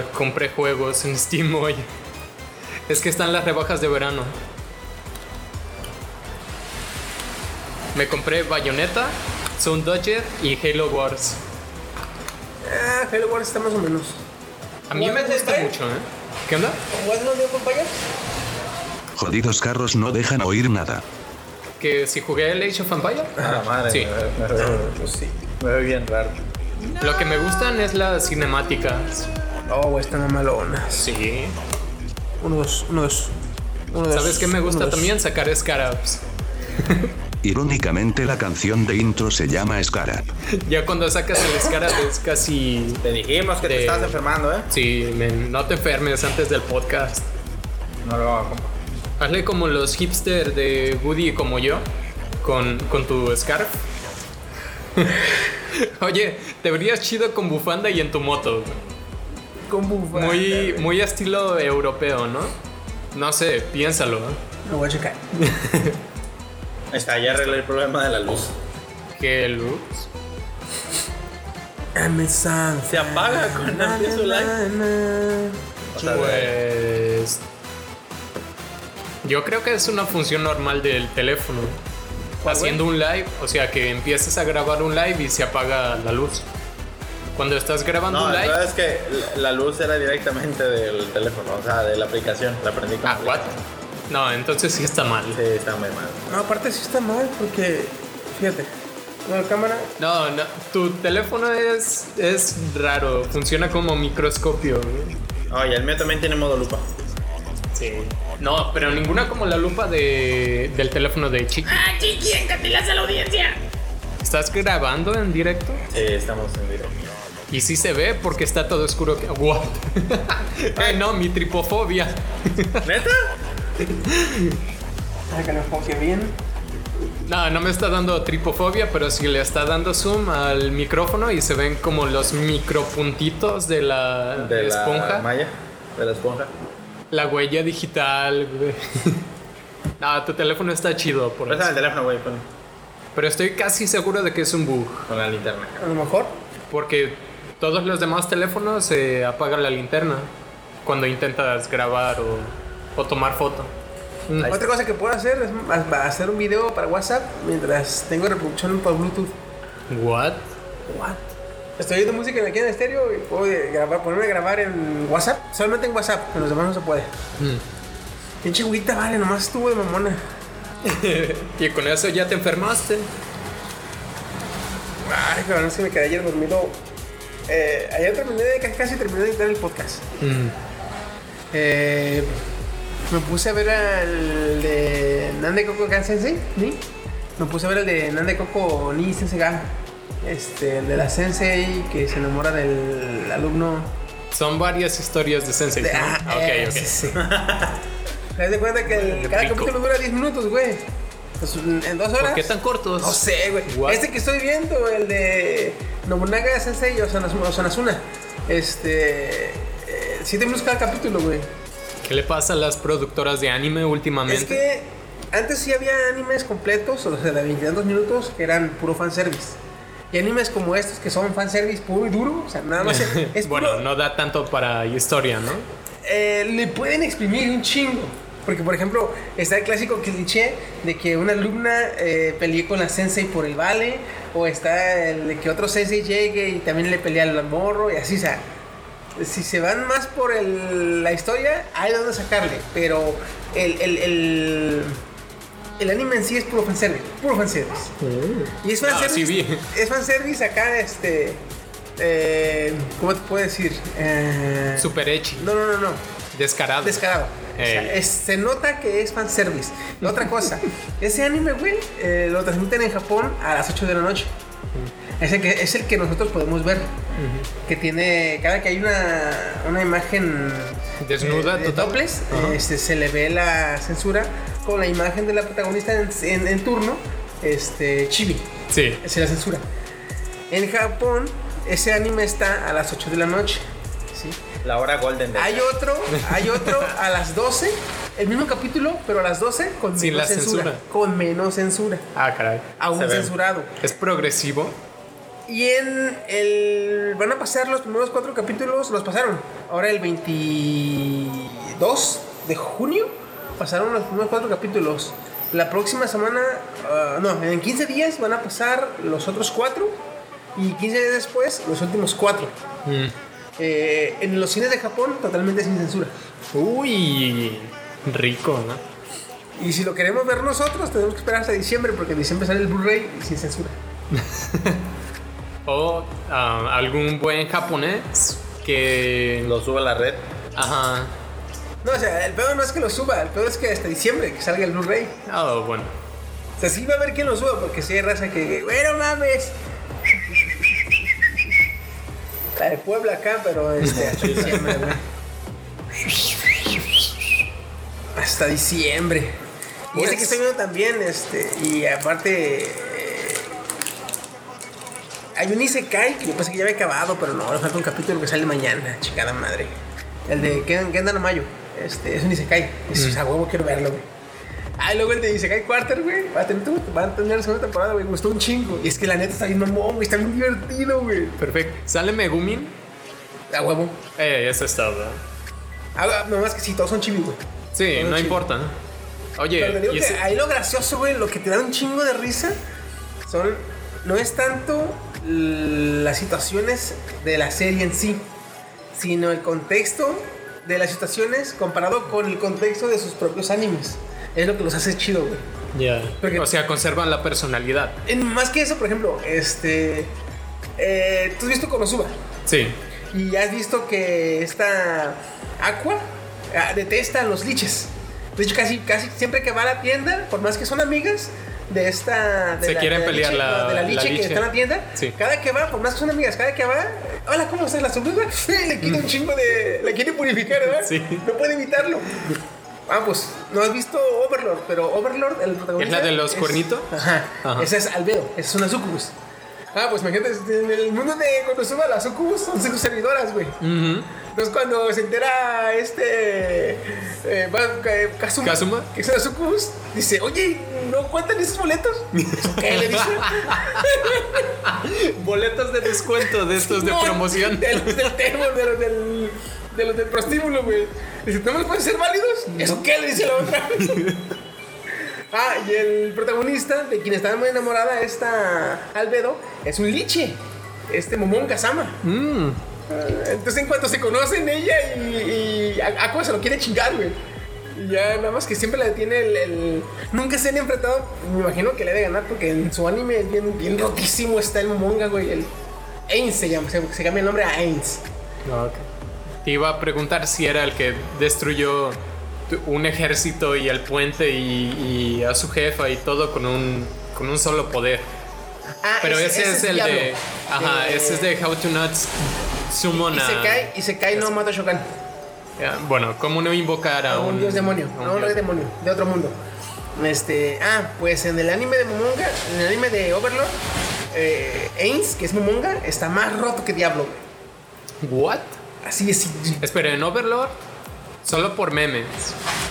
Ya compré juegos en Steam hoy. Es que están las rebajas de verano. Me compré Bayonetta, Sound Dodger y Halo Wars. Ah, Halo Wars está más o menos. A mí me ¿Jugaste gusta mucho, ¿eh? ¿Qué onda? ¿Jugaste los de compañía? Jodidos carros no dejan oír nada. Que si jugué el Age of Empire. A la madre. Sí. Me, me veo, Pues sí. me veo bien raro. Lo que me gustan es las cinemáticas. Oh, güey, están malonas. Sí. Uno, dos, uno, dos. Uno, dos, ¿Sabes qué me gusta también? Sacar Scarabs. Irónicamente la canción de intro se llama Scarab. Ya cuando sacas el Scarab es casi... Te dijimos que De- te estabas enfermando, ¿eh? Sí, men, no te enfermes antes del podcast. No lo hago. Hazle como los hipster de Woody como yo, con, con tu scarf. Oye, te verías chido con bufanda y en tu moto. Con bufanda, Muy, güey. muy estilo europeo, ¿no? No sé, piénsalo. ¿eh? Lo voy a checar. Está, ya arreglé el problema de la luz. Qué luz. Amazon. Se apaga cuando empiezo el live. O sea, Pues. Yo creo que es una función normal del teléfono. Haciendo un live, o sea que empiezas a grabar un live y se apaga la luz. Cuando estás grabando No, un la live. verdad es que la- la luz era directamente del teléfono, o sea, de la aplicación. La aprendí con Ah, what? No, entonces sí está mal. Sí, está muy mal. No, aparte sí está mal porque, fíjate, la cámara, No, no, tu teléfono es, es raro, funciona como microscopio. Oye, el mío también tiene modo lupa. Sí. No, pero ninguna como la lupa de, del teléfono de Chiqui. ¡Ah, Chiqui, encatilas a la audiencia! ¿Estás grabando en directo? Sí, estamos en directo. Y sí se ve porque está todo oscuro. What? Ay, no, mi tripofobia. ¿Neta? para que lo enfoque bien. No, no me está dando tripofobia, pero sí le está dando zoom al micrófono y se ven como los micropuntitos de la De la esponja. malla, de la esponja. La huella digital, güey. No, tu teléfono está chido, por eso. el teléfono, güey, Pero estoy casi seguro de que es un bug. con la linterna. A lo mejor. Porque todos los demás teléfonos se apaga la linterna cuando intentas grabar o, o tomar foto. Mm. Otra cosa que puedo hacer es hacer un video para WhatsApp mientras tengo reproducción por Bluetooth. What? What? Estoy oyendo música aquí en estéreo y puedo grabar, ponerme a grabar en WhatsApp. Solamente en WhatsApp, en los demás no se puede. Mm. Pinche agüita, vale, nomás estuvo de mamona. Y con eso ya te enfermaste. Ay, cabrón, es que me quedé ayer dormido. Eh, ayer terminé de, casi, terminé de editar el podcast. Mm. Eh, me puse a ver el de Nande Coco Sensei, ¿ni? Me puse a ver el de Nande Coco Ni Sensei. Este, el de la Sensei que se enamora del alumno. Son varias historias de Sensei. De, ¿no? ah, ok, eh, ok. sí, sí. ¿Te das de cuenta que el- cada capítulo dura 10 minutos, güey? Pues, en dos horas. ¿Por qué tan cortos? No sé, güey. What? Este que estoy viendo, el de Nobunaga Sensei Osanazuna. Este. 7 minutos cada capítulo, güey. ¿Qué le pasa a las productoras de anime últimamente? Es que antes sí había animes completos, o sea, de 22 minutos, que eran puro fanservice. Y animes como estos que son fanservice puro y duro, o sea, nada más es, es bueno, puro- no da tanto para historia, ¿no? eh, le pueden exprimir un chingo. Porque, por ejemplo, está el clásico cliché de que una alumna eh, pelee con la sensei por el vale, o está el de que otro sensei llegue y también le pelea al morro, y así, o sea, si se van más por el- la historia, hay donde sacarle, pero el, el, el, el anime en sí es puro fanservice, puro fanservice. Y es fanservice, sí vi. es fanservice acá, este, eh, ¿cómo te puedo decir? Eh, Super Echi, no, no, no, no. descarado. Descarado. O sea, Ey. es- se nota que es fanservice. Otra cosa, ese anime, güey, eh, lo transmiten en Japón a las 8 de la noche. Es el que, es el que nosotros podemos ver. Que tiene, cada que hay una, una imagen Desnuda, de total. este, se le ve la censura con la imagen de la protagonista en, en- en turno, este, chibi. Sí. Se la censura. En Japón, ese anime está a las 8 de la noche. La hora golden de Hay otro, hay otro a las 12, el mismo capítulo, pero a las 12 con Sin menos la censura, censura. Con menos censura. Ah, caray. Aún Se ve. censurado. ¿Es progresivo? Y en el. Van a pasar los primeros cuatro capítulos, los pasaron. Ahora el 22 de junio pasaron los primeros cuatro capítulos. La próxima semana, ah, no, en 15 días van a pasar los otros cuatro. Y 15 días después, los últimos cuatro. Mm. Eh, en los cines de Japón, totalmente sin censura. Uy, rico, ¿no? Y si lo queremos ver nosotros, tenemos que esperar hasta diciembre, porque en diciembre sale el Blu-ray y sin censura. O ah, algún buen japonés que... Lo sube a la red. Ajá. No, o sea, el pedo no es que lo suba, el pedo es que hasta diciembre que salga el Blu-ray. Oh, bueno. O sea, sí va a haber quien lo suba, porque sí hay raza que, bueno, mames. La de Puebla acá, pero este, hasta diciembre, güey. Hasta diciembre. Y este que estoy viendo también, este, y aparte. eh, hay un Isekai que yo pensé que ya había acabado, pero no, le falta un capítulo que sale mañana, chingada madre. El de Ken- Mayo. Este, es un Isekai. Es, a huevo quiero verlo, güey. Ah, luego el de Isekai Quarter, güey. Va a tener, va a tener la segunda temporada, güey. Gustó un chingo. Y es que la neta está bien mamón, güey. Está bien divertido, güey. Perfecto. ¿Sale Megumin? A huevo. Eh, eso está, ¿verdad? Ah, nomás que sí, todos son chibi, güey. Sí, no importa, ¿no? Oye, Pero te digo que ese- ahí lo gracioso, güey, lo que te da un chingo de risa son. No es tanto las situaciones de la serie en sí, sino el contexto de las situaciones comparado con el contexto de sus propios animes. Es lo que los hace chido, güey. Ya. Porque- O sea, conservan la personalidad. En- Más que eso, por ejemplo, este. eh, Tú has visto Konosuba. Sí. Y has visto que esta Aqua ah, detesta a los liches. De hecho, casi, casi siempre que va a la tienda, por más que son amigas de esta. De Se quieren de pelear liche, la- no, de la la liche que está en la tienda. Sí. Cada que va, por más que son amigas, cada que va, hola, ¿cómo estás? La sobrina le quita un chingo de. La quiere purificar, ¿verdad? Sí. No puede evitarlo. Ah, pues no has visto Overlord, pero Overlord, el protagonista. ¿Es la de los es- cuernitos? Ajá. Ajá. Esa es Albedo, esa es una sucubus. Ah, pues imagínate, en el mundo de Konosuba, las sucubus son sus servidoras, güey. Ujú. Entonces cuando se entera este eh, eh, Kazuma, Kazuma. que es una sucubus, dice, oye, ¿no cuentan esos boletos? ¿Qué le dice? Boletos de descuento de estos de No, promoción. De los del termo, de los del, de los del prostíbulo, güey. Dice, ¿no me los pueden ser válidos? ¿Eso qué? Le dice la otra. ah, y el protagonista, de quien está muy enamorada, esta Albedo, es un liche. Este Momón Kazama. Mm. Entonces, en cuanto se conocen, ella y, y A- Aqua se lo quiere chingar, güey. Y ya nada más que siempre la detiene el, el- Nunca se han enfrentado. Me imagino que le debe ganar porque en su anime es bien, bien rotísimo está el Momonga, güey. El Ains se llama, se, se cambia el nombre a Ains. Ok. Te iba a preguntar si era el que destruyó un ejército y el puente y, y a su jefa y todo con un, con un solo poder. Ah, Pero ese, es el Diablo. de. Ajá, Eh, ese es de How to Not Summon Y a. se cae, y se cae no mata a Shokan. Bueno, ¿cómo no invocar a, A un dios demonio, a un rey dios? demonio, de otro mundo. Este, ah, pues en el anime de Momonga, en el anime de Overlord, eh, Ains, que es Momonga, está más roto que Diablo. ¿What? Así es. Espera, en Overlord, solo por memes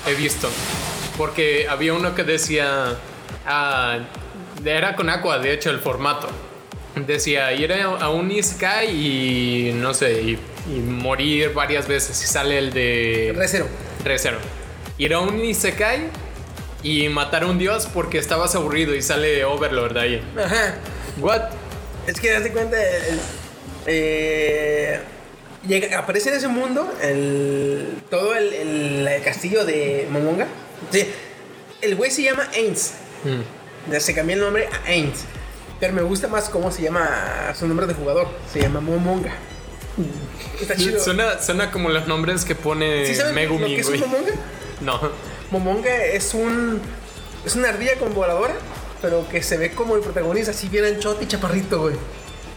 he visto. Porque había uno que decía. ah, era con Aqua, de hecho, el formato. Decía ir a un Isekai y no sé, y, y morir varias veces. Y sale el de. Recero. Recero. Ir a un Isekai y matar a un dios porque estabas aburrido y sale Overlord ahí. Ajá. ¿What? Es que date cuenta, el- eh, llega, aparece en ese mundo el, todo el, el- el castillo de Momonga. Sí, el güey se llama Ains. Mm. Se cambió el nombre a Ains. Pero me gusta más cómo se llama su nombre de jugador. Se llama Momonga. Está chido. Suena, suena como los nombres que pone ¿Sí lo que es un. Momonga? No. Momonga es un. Es una ardilla con voladora, pero que se ve como el protagonista, así bien anchota y chaparrito, güey.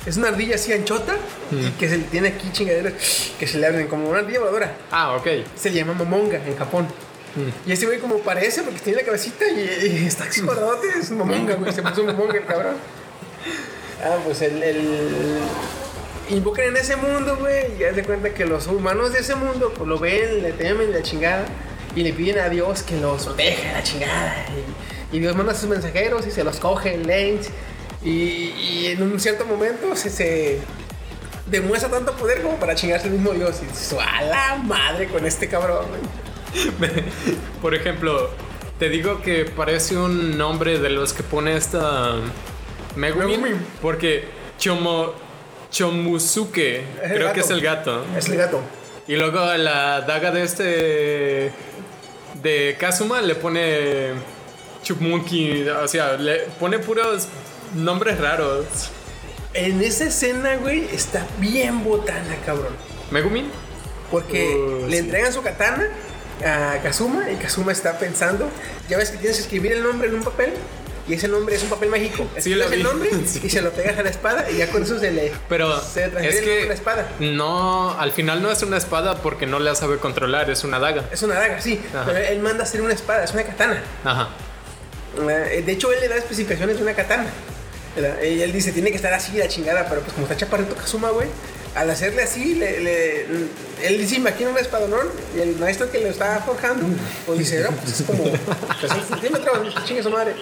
Es una ardilla así anchota y que se le tiene aquí chingaderas que se le abren como una ardilla voladora. Ah, ok. Se le llama Momonga en Japón. Y ese güey como parece porque tiene la cabecita y, y está así cuadradote, es un Momonga, güey. Se puso un Momonga el cabrón. Ah, pues el... el... Invocan en ese mundo, güey, y haz de cuenta que los humanos de ese mundo pues lo ven, le temen la chingada y le piden a Dios que los proteja la chingada. Y, y Dios manda a sus mensajeros y se los coge el Lens Y, y en un cierto momento se, se demuestra tanto poder como para chingarse el mismo Dios. Y dices, a la madre con este cabrón. Por ejemplo, te digo que parece un nombre de los que pone esta Megumin. Megumin. Porque Chomo, Chomusuke, creo que es el gato. Es el gato. Y luego la daga de este. de Kazuma le pone. Chupmunki. O sea, le pone puros nombres raros. En esa escena, güey, está bien botana, cabrón. ¿Megumin? Porque Uh, le sí. entregan su katana a Kazuma y Kazuma está pensando, ya ves que tienes que escribir el nombre en un papel y ese nombre es un papel mágico. Sí, Escribes el nombre Sí. y se lo pegas a la espada y ya con eso se le Pero se transfiere es que la espada. no, al final no es una espada porque no la sabe controlar, es una daga. Es una daga, sí, Ajá. pero él manda a hacer una espada, es una katana. Ajá. Eh, De hecho, él le da especificaciones de una katana. Y él dice, tiene que estar así la chingada, pero pues como está chaparrito Kazuma, güey, al hacerle así, le, le- él dice, imagina un espadonón, y el maestro que lo está forjando, pues dice, no, pues es como 300 centímetros, chingue su madre.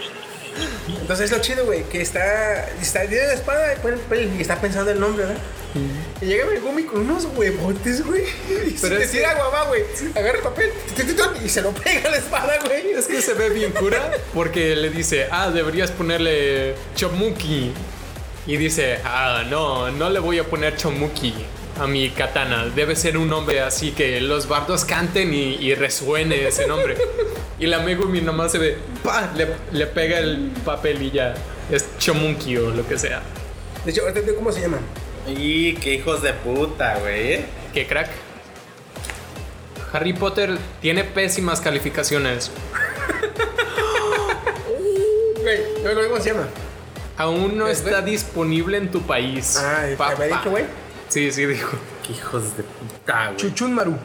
Entonces es lo chido, güey, que está, está tiene la espada y está pensando el nombre, ¿verdad? Y llega Megumi con unos huevotes, güey. Y Pero se tira guava, güey. Agarra el papel y se lo pega a la espada, güey. Es que se ve bien cura porque le dice, ah, deberías ponerle Chomuki. Y dice, ah, no, no le voy a poner Chomuki a mi katana. Debe ser un nombre así que los bardos canten y, y resuene ese nombre. Y la Megumi nomás se ve, pa, le, le pega el papel y ya. Es Chomuki o lo que sea. De hecho, cómo se llama. Y qué hijos de puta, güey. ¿Qué crack? Harry Potter tiene pésimas calificaciones. Güey, cómo se llama. Aún no ¿Ves, está disponible en tu país. Ah, ¿te papá. había dicho, güey? Sí, sí, dijo. Qué hijos de puta, güey. Chuchun Maru.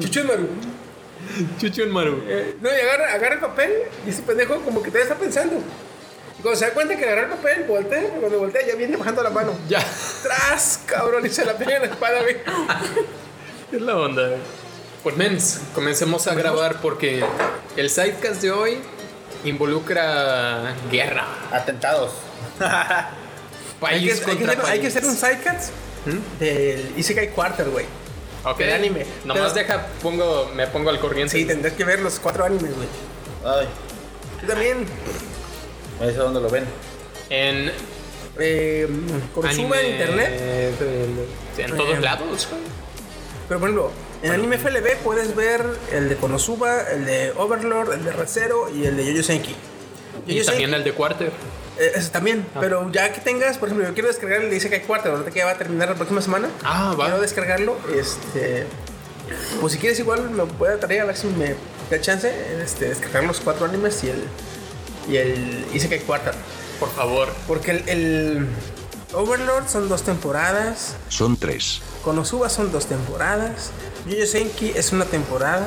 Chuchun Maru. Chuchun Maru. Eh, no, y agarra, agarra el papel y ese pendejo como que todavía está pensando. Y cuando se da cuenta que agarra el papel, voltea, y cuando voltea ya viene bajando la mano. Ya. ¡Tras, cabrón! Y se la pega en la espada, güey. ¿Qué es la onda? Pues mens, comencemos a grabar porque el sidecast de hoy involucra guerra. Atentados. Hay que, hay, hacer, hay que país. hacer un sidecast del Isekai Quarter, güey. Ok. del anime. Nomás Pero- deja, pongo, me pongo al corriente. Sí, tendrás que ver los cuatro animes, güey. Ay, Tú también. me dice dónde lo ven. En Eh, Konosuba en anime- internet. En todos Eh, lados. güey. Pero por ejemplo, en Anime FLB puedes ver el de Konosuba, el de Overlord, el de Recero y el de Yoyo Senki. Y también Senki, el de Quarter. Eh, ese también. Ah. Pero ya que tengas, por ejemplo, yo quiero descargar el de Isekai Quarter, ahorita que ya va a terminar la próxima semana. Ah, va. Quiero descargarlo. Este. Pues si quieres, igual me puede tarea a ver si me da chance. Este, descargar los cuatro animes y el. Y el Isekai Quarter. Por favor. Porque el, el Overlord son dos temporadas. Son tres. Konosuba son dos temporadas. Yoyo Senki es una temporada.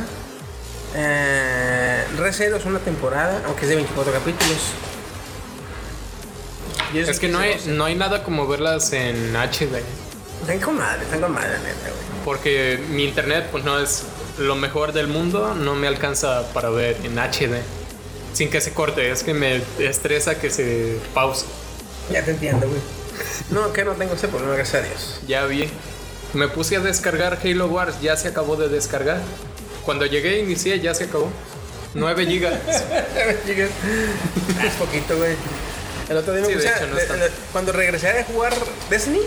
Eh, Recero es una temporada, aunque es de 24 capítulos. Es que no hay, 12. no hay nada como verlas en HD. Con madre, con madre, neta, güey. Porque mi internet pues no es lo mejor del mundo, no me alcanza para ver en HD. Sin que se corte, es que me estresa que se pause. Ya te entiendo, güey. No, que no tengo ese problema, gracias a Dios. Ya vi. Me puse a descargar Halo Wars, ya se acabó de descargar. Cuando llegué inicié, ya se acabó. 9 gigas. Chicas, es poquito, güey. El otro día me Sí, de puse a- hecho, no le- le- cuando regresé a jugar Destiny,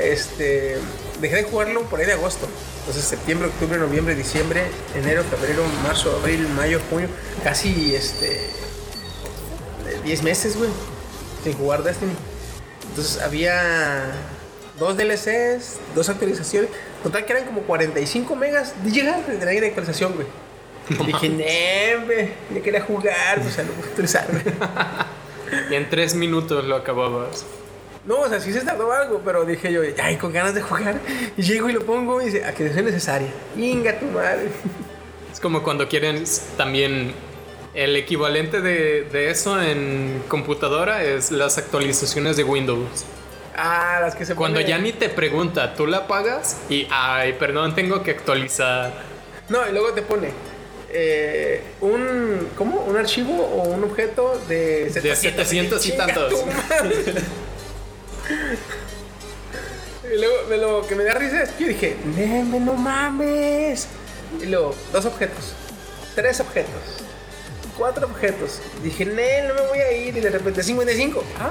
este, dejé de jugarlo por ahí de agosto. Entonces, septiembre, octubre, noviembre, diciembre, enero, febrero, marzo, abril, mayo, junio, casi este 10 meses, güey, sin jugar Destiny. Entonces, había dos DLCs, dos actualizaciones. Total que eran como 45 megas de llegar de la actualización, güey. Dije, "Nee, güey, yo quería jugar, pues a lo actualizar. Y en 3 minutos lo acababas. No, o sea, sí se tardó algo, pero dije yo, ay, con ganas de jugar. Y llego y lo pongo y dice, a que es necesaria. Inga tu madre. Es como cuando quieren también el equivalente de, de eso en computadora es las actualizaciones de Windows. Ah, las que se Cuando ponen- ya ni te pregunta, tú la pagas y ay, perdón, tengo que actualizar. No, y luego te pone, eh, un. ¿Cómo? Un archivo o un objeto de 700 y tantos. y luego me lo que me da risa es que yo dije, Neme, no mames. Y luego, dos objetos, tres objetos, cuatro objetos. Dije, Nel, no me voy a ir. Y de repente, 55. Ah,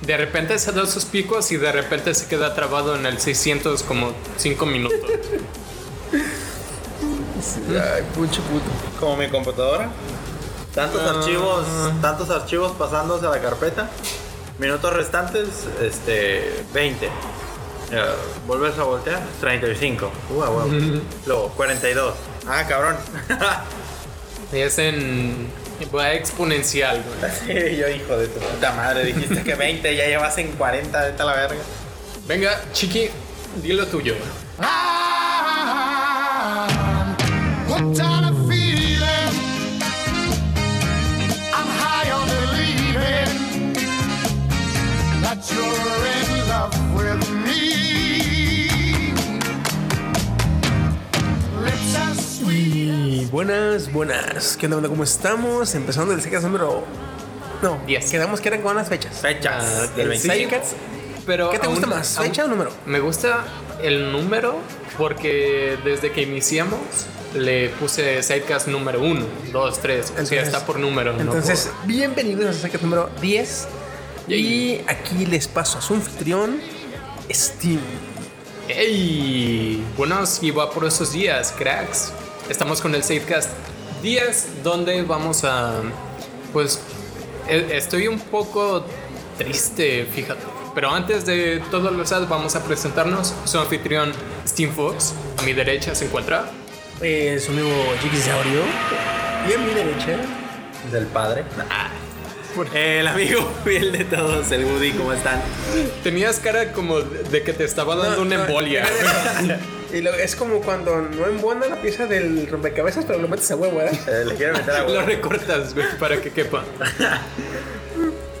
De repente se da sus picos y de repente se queda trabado en el 600 como 5 minutos. ay, pucho puto. Como mi computadora. Tantos Ah. archivos, tantos archivos pasándose a la carpeta. Minutos restantes, este, 20. Eh, Vuelves a voltear, 35. Uh, ah, huevo. Luego, 42. Ah, cabrón. Es en. Va exponencial, güey. sí, yo hijo de tu puta madre. Dijiste que 20, ya llevas en 40, vete a la verga. Venga, chiqui, dilo tuyo. Hooked buenas, buenas. ¿Qué onda? ¿Cómo estamos? Empezando el Seicast número. No, Diez. Quedamos que eran con las fechas. Fechas Ah, del el 25. Seicast. Pero ¿Qué te gusta aún- más, aún- fecha o número? Me gusta el número porque desde que iniciamos le puse Sidecast número 1, 2, 3. O sea, Entonces- está por número. no Entonces, bienvenidos a Seicast número 10. Y aquí les paso a su anfitrión, Steam. por- ¡Ey! Buenos y vaporosos días, cracks. Estamos con el Sidecast 10, donde vamos a. Pues. e- Estoy un poco triste, fíjate. Pero antes de todo lo sad, vamos a presentarnos. Su anfitrión, Steam Fox. A mi derecha se encuentra. Eh, su amigo Jiggsaurio. Y a mi derecha. Del padre. El amigo fiel de todos, el Woody, ¿cómo están? Tenías cara como de que te estaba dando No, una no, embolia. Y lo- es como cuando no embona la pieza del rompecabezas, pero lo metes a huevo, ¿verdad? Eh, le quiero meter a Lo huevo. recortas, güey, para que quepa.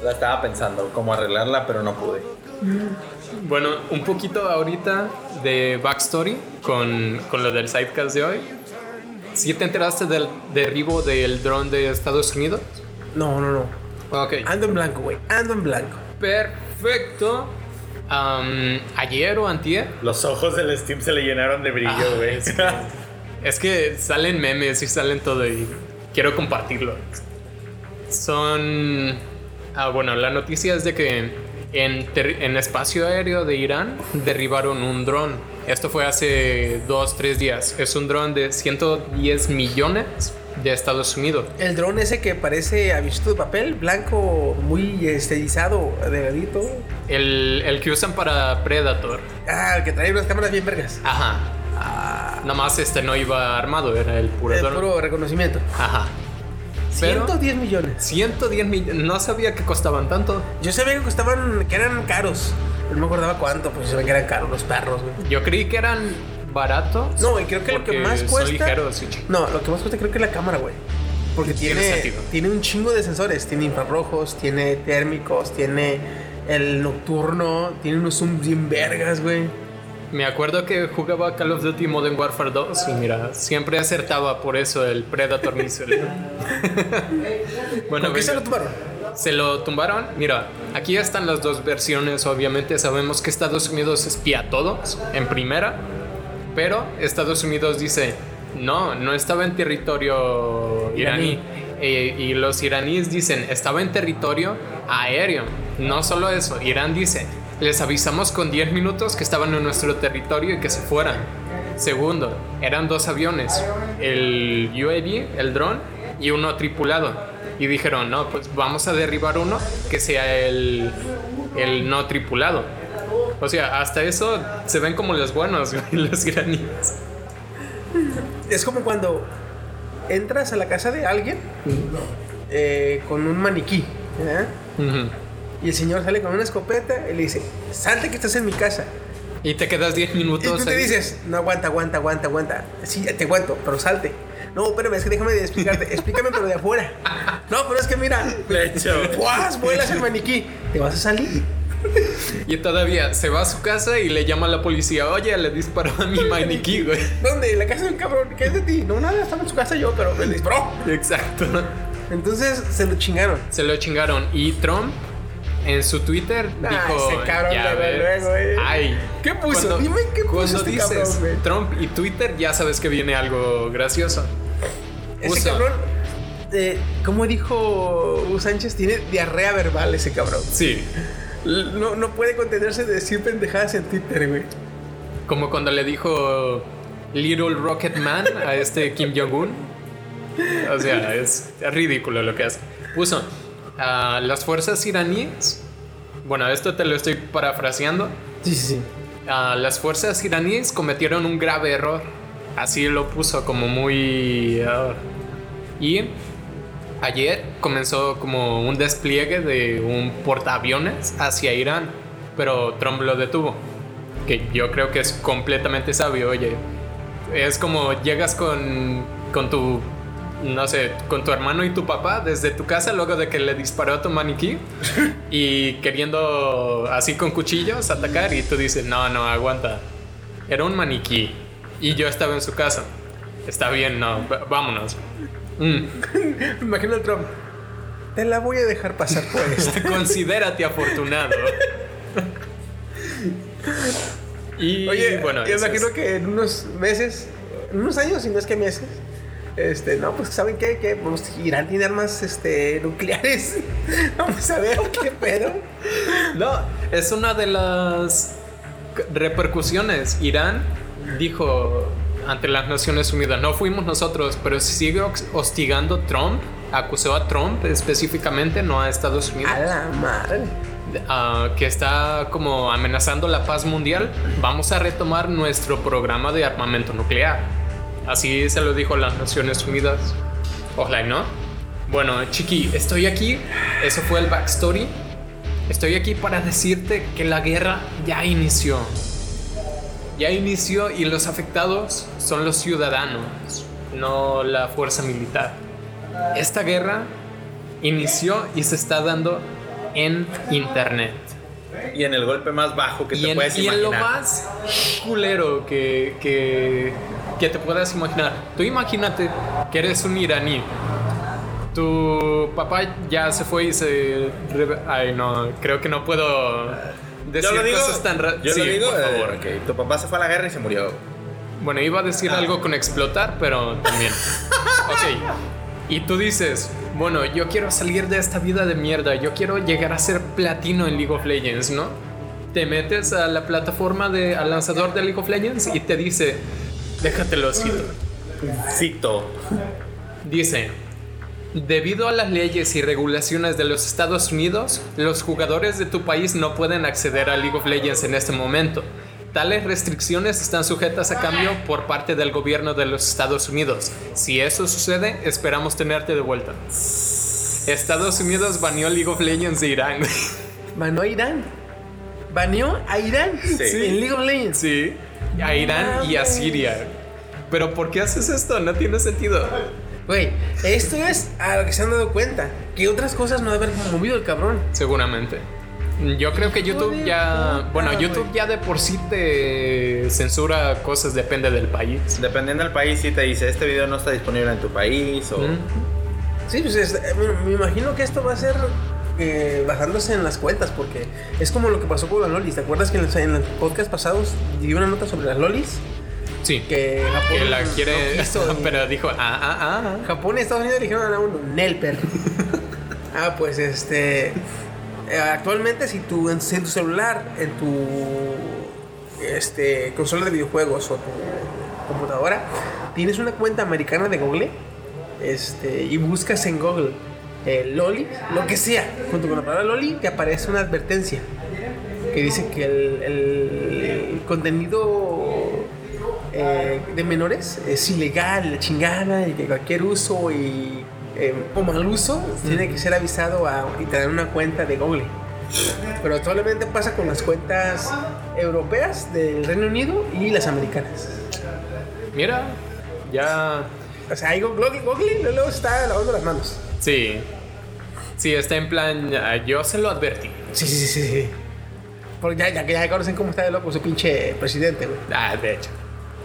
La estaba pensando cómo arreglarla, pero no pude. Bueno, un poquito ahorita de backstory con, con lo del sidecast de hoy. ¿Sí te enteraste del derribo del dron de Estados Unidos? No, no, no. Ok. Ando en blanco, güey. Ando en blanco. Perfecto. Am, ayer o antier. Los ojos del Steam se le llenaron de brillo, Ah, güey. es que- Es que salen memes y salen todo y quiero compartirlo. Son... Ah, bueno, la noticia es de que en, en espacio aéreo de Irán derribaron un dron. Esto fue hace dos, tres días. Es un dron de 110 millones de Estados Unidos. El dron ese que parece avillito de papel, blanco, muy estilizado, delgadito. El, el que usan para Predator. Ah, el que trae unas cámaras bien vergas. Ajá. Nada más este no iba armado, era el puro El dron. puro reconocimiento. Ajá. Pero- 110 millones. 110 millones. No sabía que costaban tanto. Yo sabía que costaban, que eran caros. No me acordaba cuánto, pues yo sabía que eran caros los perros, güey. Yo creí que eran baratos. No, y creo que lo que más cuesta. No, lo que más cuesta creo que es la cámara, güey. Porque Tiene tiene, un chingo de sensores. Tiene infrarrojos, tiene térmicos, tiene el nocturno, tiene unos zooms bien vergas, güey. Me acuerdo que jugaba Call of Duty Modern Warfare 2 y mira, siempre acertaba por eso el Predator Missile. bueno, ¿Por qué se lo tomaron? Se lo tumbaron. Mira, aquí están las dos versiones. Obviamente sabemos que Estados Unidos espía a todos en primera. Pero Estados Unidos dice, no, no estaba en territorio iraní. Eh, y los iraníes dicen, estaba en territorio aéreo. No solo eso, Irán dice, les avisamos con 10 minutos que estaban en nuestro territorio y que se fueran. Segundo, eran dos aviones, el UAV, el dron, y uno tripulado. Y dijeron, no, pues vamos a derribar uno que sea el, el no tripulado. O sea, hasta eso se ven como los buenos, güey, los iraníes. Es como cuando entras a la casa de alguien eh, con un maniquí. ¿eh? Y el señor sale con una escopeta y le dice, salte que estás en mi casa. Y te quedas 10 Y minutos. tú te ahí. dices, no aguanta, aguanta, aguanta, aguanta. Sí, te aguanto, pero salte. No, espérame, es que déjame de explicarte. Explícame, pero de afuera. No, pero es que mira. De. Vuelas el maniquí. ¿Te vas a salir? Y todavía se va a su casa y le llama a la policía. Oye, le disparó a mi maniquí, güey. ¿Dónde? En la casa de un cabrón. ¿Qué es de ti? No, nada, estaba en su casa yo, pero me disparó. Exacto. Entonces se lo chingaron. Se lo chingaron. Y Trump en su Twitter Ah, dijo. ese cabrón ya ves". luego, eh. Ay. ¿Qué puso? Cuando- Dime qué puso Cuando este dices cabrón. Trump y Twitter, ya sabes que viene algo gracioso. Ese Puso- cabrón, eh, como dijo Hugo Sánchez, tiene diarrea verbal ese cabrón. Sí. No, no puede contenerse de decir pendejadas en Twitter, güey. Como cuando le dijo Little Rocket Man a este Kim Jong-un. O sea, es ridículo lo que hace. Puso a las fuerzas iraníes. Bueno, esto te lo estoy parafraseando. Sí, sí, sí. Ah, las fuerzas iraníes cometieron un grave error. Así lo puso como muy... ah, y ayer comenzó como un despliegue de un portaaviones hacia Irán, pero Trump lo detuvo. Que yo creo que es completamente sabio, oye. Es como llegas con, con tu, no sé, con tu hermano y tu papá desde tu casa luego de que le disparó a tu maniquí y queriendo así con cuchillos atacar y tú dices, no, no, aguanta. Era un maniquí y yo estaba en su casa. Está bien, no, vámonos. Mm, Me imagino al Trump. Te la voy a dejar pasar por esto. Considérate afortunado. Y Oye, bueno, yo imagino es. que en unos meses, en unos años, si no es que meses, este, no, pues ¿saben qué? Que pues, Irán tiene armas este, nucleares. Vamos a ver qué pedo. No, es una de las repercusiones. Irán dijo ante las Naciones Unidas, no fuimos nosotros, pero sigue hostigando Trump, acusó a Trump específicamente, no a Estados Unidos, A la madre. ah, que está como amenazando la paz mundial. Vamos a retomar nuestro programa de armamento nuclear. Así se lo dijo las Naciones Unidas. Y ¿no? Bueno, Chiqui, estoy aquí. Eso fue el backstory. Estoy aquí para decirte que la guerra ya inició. Ya inició y los afectados son los ciudadanos, no la fuerza militar. Esta guerra inició y se está dando en internet. Y en el golpe más bajo que Y te en, puedes y en imaginar. lo más culero que, que, que te puedas imaginar. Tú imagínate que eres un iraní. Tu papá ya se fue y se... Ay, no, creo que no puedo decir Yo lo digo, cosas tan ra- yo Sí, lo digo, por favor. eh, que tu papá se fue a la guerra y se murió. Bueno, iba a decir algo con explotar, pero también. ok. Y tú dices, bueno, yo quiero salir de esta vida de mierda, yo quiero llegar a ser platino en League of Legends, ¿no? Te metes a la plataforma de, al lanzador de League of Legends y te dice, déjatelo cito. Cito. Dice, debido a las leyes y regulaciones de los Estados Unidos, los jugadores de tu país no pueden acceder a League of Legends en este momento. Tales restricciones están sujetas a cambio por parte del gobierno de los Estados Unidos. Si eso sucede, esperamos tenerte de vuelta. Estados Unidos baneó League of Legends de Irán. Baneó a Irán. Baneó a Irán. Sí. En League of Legends. sí, a Irán y a Siria. Pero ¿por qué haces esto? No tiene sentido. Güey, esto es a lo que se han dado cuenta. Que otras cosas no debe haber movido el cabrón. Seguramente. Yo creo que YouTube ya. puta, Bueno. YouTube ya de por sí te censura cosas, depende del país. Dependiendo del país, si te dice este video no está disponible en tu país o. Mm. Sí, pues es- eh, me, me imagino que esto va a ser eh, basándose en las cuentas, porque es como lo que pasó con las lolis. ¿Te acuerdas que en los, en los podcasts pasados di una nota sobre las lolis? Sí. Que Japón Que la no quiere. quiso y- pero dijo, ah, ah, ah. Japón y Estados Unidos le dijeron a uno, Nel, perro. ah, pues este. eh, Actualmente, si tú en, en tu celular, en tu este, consola de videojuegos o tu computadora, tienes una cuenta americana de Google este, y buscas en Google eh, Loli, lo que sea, junto con la palabra Loli, te aparece una advertencia que dice que el, el contenido eh, de menores es ilegal, la chingada, y que cualquier uso y eh, o mal uso tiene que ser avisado a, y tener una cuenta de Google. Pero actualmente pasa con las cuentas europeas del Reino Unido y las americanas. Mira, ya. O sea, ahí Google, Google luego está lavando las manos. Sí. Sí, está en plan. Yo se lo advertí. Sí, sí, sí, sí. Porque ya, ya, ya conocen cómo está de loco su pinche presidente, güey. Ah, de hecho.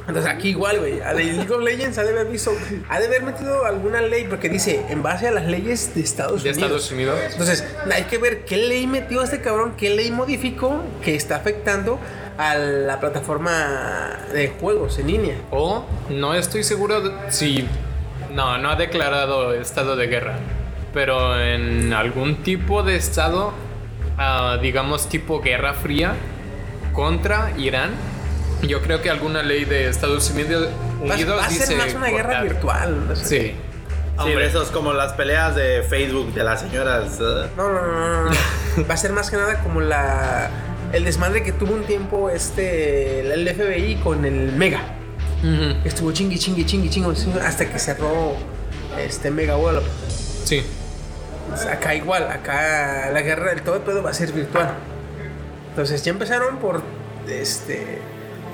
Entonces aquí igual, güey. A League of Legends ha de haber visto, ha de haber metido alguna ley, porque dice, en base a las leyes de Estados De Unidos. Estados Unidos. Entonces, hay que ver qué ley metió este cabrón, qué ley modificó que está afectando a la plataforma de juegos en línea. O no estoy seguro de- si. No, no ha declarado estado de guerra. Pero en algún tipo de estado, ah, digamos tipo guerra fría contra Irán, yo creo que alguna ley de Estados Unidos, Va, Unidos va a ser dice más una guerra virtual. no sé. Sí. Sí, de esos como las peleas de Facebook de las señoras. eh, No, no, no, no. Va a ser más que nada como la el desmadre que tuvo un tiempo este el FBI con el Mega. Estuvo chingui, chingui, chingui, chingui, hasta que cerró este Mega World. Sí. Acá igual, acá la guerra del todo el pedo va a ser virtual. Entonces ya empezaron por este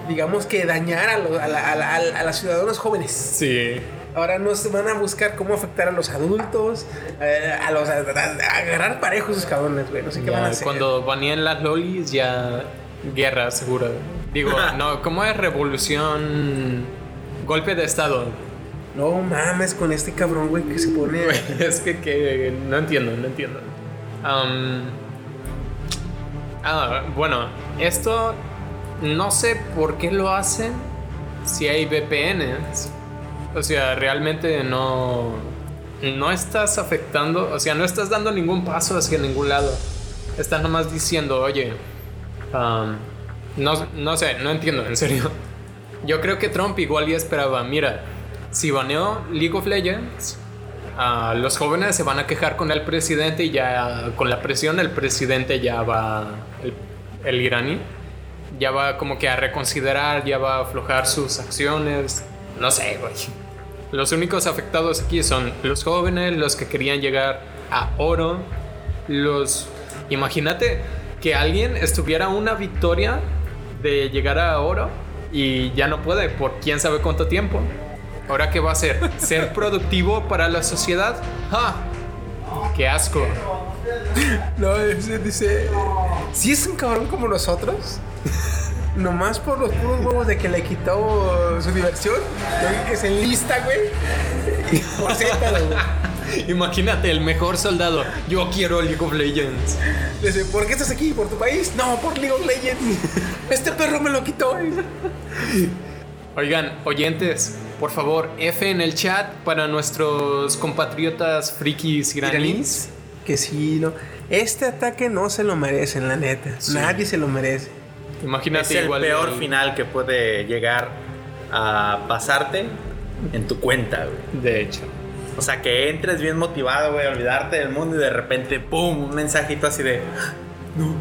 digamos que dañar a, lo- a, la- a la- a la- a los ciudadanos jóvenes. Sí. Ahora nos van a buscar cómo afectar a los adultos, eh, a los a, a- a agarrar parejos esos cabrones, güey. No sé qué van a hacer. cuando baneen las lolis, ya guerra segura. Digo, no, ¿cómo es revolución? Golpe de estado. No mames con este cabrón, güey, que se pone. es que, que no entiendo, no entiendo. Ah, bueno, esto no sé por qué lo hacen si hay VPNs. O sea, realmente no, no estás afectando, o sea, no estás dando ningún paso hacia ningún lado. Estás nomás diciendo, oye, am, no, no sé, no entiendo, en serio. Yo creo que Trump igual ya esperaba, mira, si baneó League of Legends, ah, los jóvenes se van a quejar con el presidente y ya con la presión el presidente ya va, el, el iraní, ya va como que a reconsiderar, ya va a aflojar sus acciones, no sé, güey. Los únicos afectados aquí son los jóvenes, los que querían llegar a oro, los... Imagínate que alguien estuviera a una victoria de llegar a oro y ya no puede por quién sabe cuánto tiempo. Ahora qué va a hacer? ¿Ser productivo para la sociedad? ¡Ja! ¡Qué asco! No, dice, dice. Si es un cabrón como nosotros. Nomás por los puros huevos de que le quitó su diversión. Que se enlista, güey. Y por güey. Imagínate el mejor soldado. Yo quiero League of Legends. Dice, ¿por qué estás aquí? ¿Por tu país? No, por League of Legends. Este perro me lo quitó, güey. Oigan, oyentes, por favor, F en el chat para nuestros compatriotas frikis iraníes. Que sí, no. Este ataque no se lo merecen, la neta. Nadie se lo merece. Imagínate Es el igual peor el- final que puede llegar a pasarte en tu cuenta, güey. De hecho. O sea, que entres bien motivado, güey, a olvidarte del mundo y de repente, ¡pum! Un mensajito así de. No,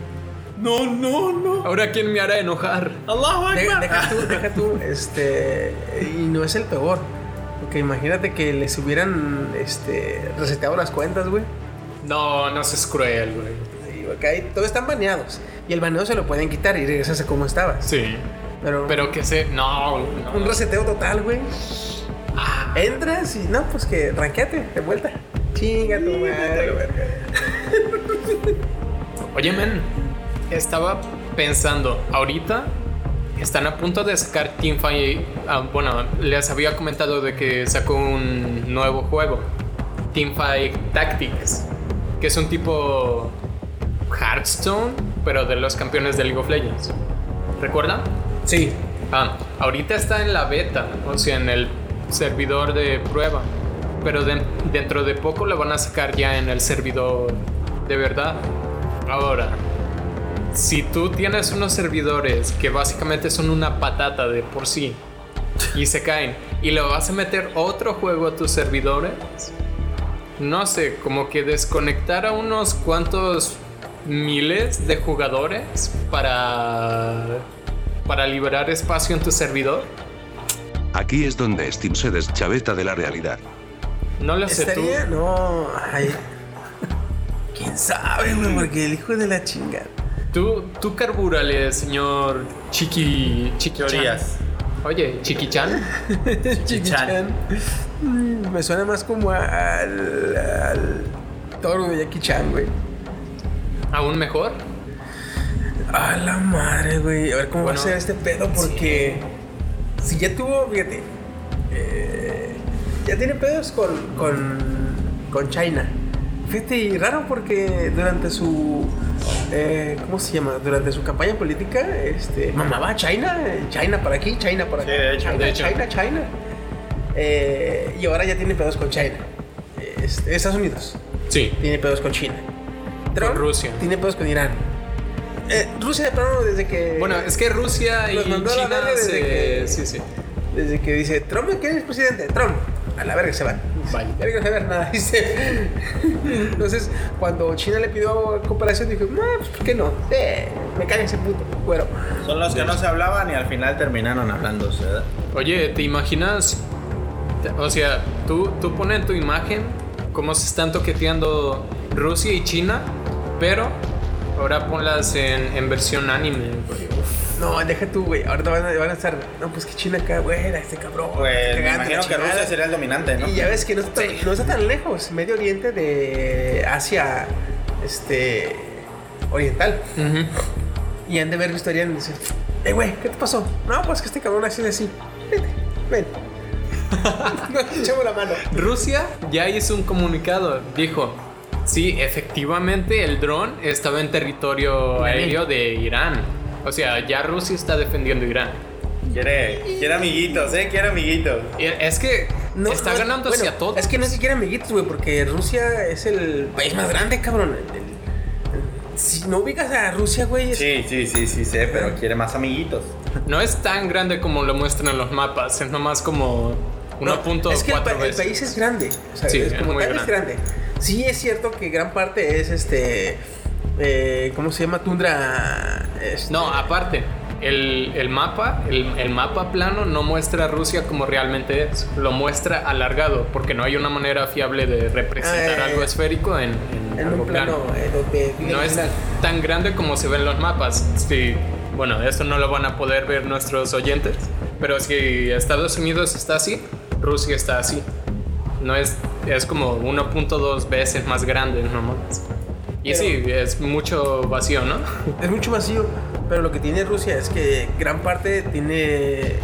no, no, no. Ahora quién me hará enojar. Allahu De- Akbar. deja tú, deja tú, este. Y no es el peor. Porque imagínate que les hubieran este, reseteado las cuentas, güey. No, no seas cruel, güey. Sí, porque ahí todos están baneados. Y el baneo se lo pueden quitar y regresas a como estabas. Sí. Pero, Pero que se. No, no. un reseteo total, güey. Entras y no, pues que ranqueate de vuelta. Chinga tu madre. Oye, men, estaba pensando, ahorita están a punto de sacar Teamfight. ah, bueno, les había comentado de que sacó un nuevo juego, Teamfight Tactics, que es un tipo Hearthstone, pero de los campeones de League of Legends. ¿Recuerdan? Sí. Ah, ahorita está en la beta, o sea, en el servidor de prueba. Pero de- dentro de poco lo van a sacar ya en el servidor de verdad. Ahora, si tú tienes unos servidores que básicamente son una patata de por sí y se caen y le vas a meter otro juego a tus servidores, no sé, como que desconectar a unos cuantos miles de jugadores para para liberar espacio en tu servidor. Aquí es donde Steam se deschaveta de la realidad. No lo sé tú. No. Ay. ¿Quién sabe, güey? Porque el hijo de la chinga. Tú, tú carbúrale, señor Chiqui. Chiqui Teorías. Oye, Chiqui-chan. Chiqui-chan. Mm, Me suena más como al, al toro de Jackie Chan, güey. Aún mejor. A la madre, güey. A ver cómo Bueno, va a ser este pedo, porque si ya tuvo, fíjate, eh, ya tiene pedos con, con, con China. Fíjate, y raro porque durante su, eh, ¿cómo se llama? Durante su campaña política, este, mamaba China, China para aquí, China para acá. Sí, de hecho, China, de hecho. China, China. Eh, y ahora ya tiene pedos con China. Este, Estados Unidos Sí. tiene pedos con China. Trump Rusia. tiene pedos con Irán. Eh, Rusia de plano desde que. Bueno, es que Rusia y a la China desde se... que- Sí, sí. Desde que dice Trump, ¿quién es presidente? Trump. A la verga se van. Vale. Verga no saber nada. Dice. Entonces, cuando China le pidió cooperación, dijo, no, pues ¿por qué no? Eh, me cae ese puto. Bueno, Son los que no se hablaban y al final terminaron hablándose, ¿verdad? Oye, ¿te imaginas? O sea, tú, tú pones en tu imagen cómo se están toqueteando Rusia y China, pero ahora ponlas en, en versión anime. güey. No, deja tú, güey. Ahorita van a, van a estar. No, pues que China acá, güey, este cabrón. Pues me imagino que. Rusia sería el dominante, ¿no? Y ya ves que no está, tan, no está tan lejos. Medio Oriente de Asia este, Oriental. Ujú. Y han de ver visto harían y decir, eh, güey, ¿qué te pasó? No, pues que este cabrón así de así. Vete, ven. Nos echamos la mano. Rusia ya hizo un comunicado. Dijo, sí, efectivamente el dron estaba en territorio aéreo de Irán. O sea, ya Rusia está defendiendo Irán. Quiere, quiere amiguitos, ¿eh? Quiere amiguitos. Es que está no, ganando bueno, hacia todo. Es que no siquiera amiguitos, güey, porque Rusia es el país más grande, cabrón. El- el- si no ubicas a Rusia, güey, es- Sí, sí, sí, sí, sé, pero quiere más amiguitos. No es tan grande como lo muestran en los mapas, es nomás como No, 1.4 es que el, pa- el veces. país es grande. O sea, Sí, es es muy tal es grande. Sí, es cierto que gran parte es este. eh, ¿Cómo se llama? Tundra. este, No, aparte, el, el mapa, el, el mapa plano no muestra a Rusia como realmente es, lo muestra alargado, porque no hay una manera fiable de representar Ah, eh, algo esférico en, en en algo un plano plano. eh, No es tan grande como se ve en los mapas. Sí, bueno, esto no lo van a poder ver nuestros oyentes, pero si Estados Unidos está así, Rusia está así. No es, es como 1.2 veces más grande nomás. Y Pero- sí, es mucho vacío, ¿no? Es mucho vacío, pero lo que tiene Rusia es que gran parte tiene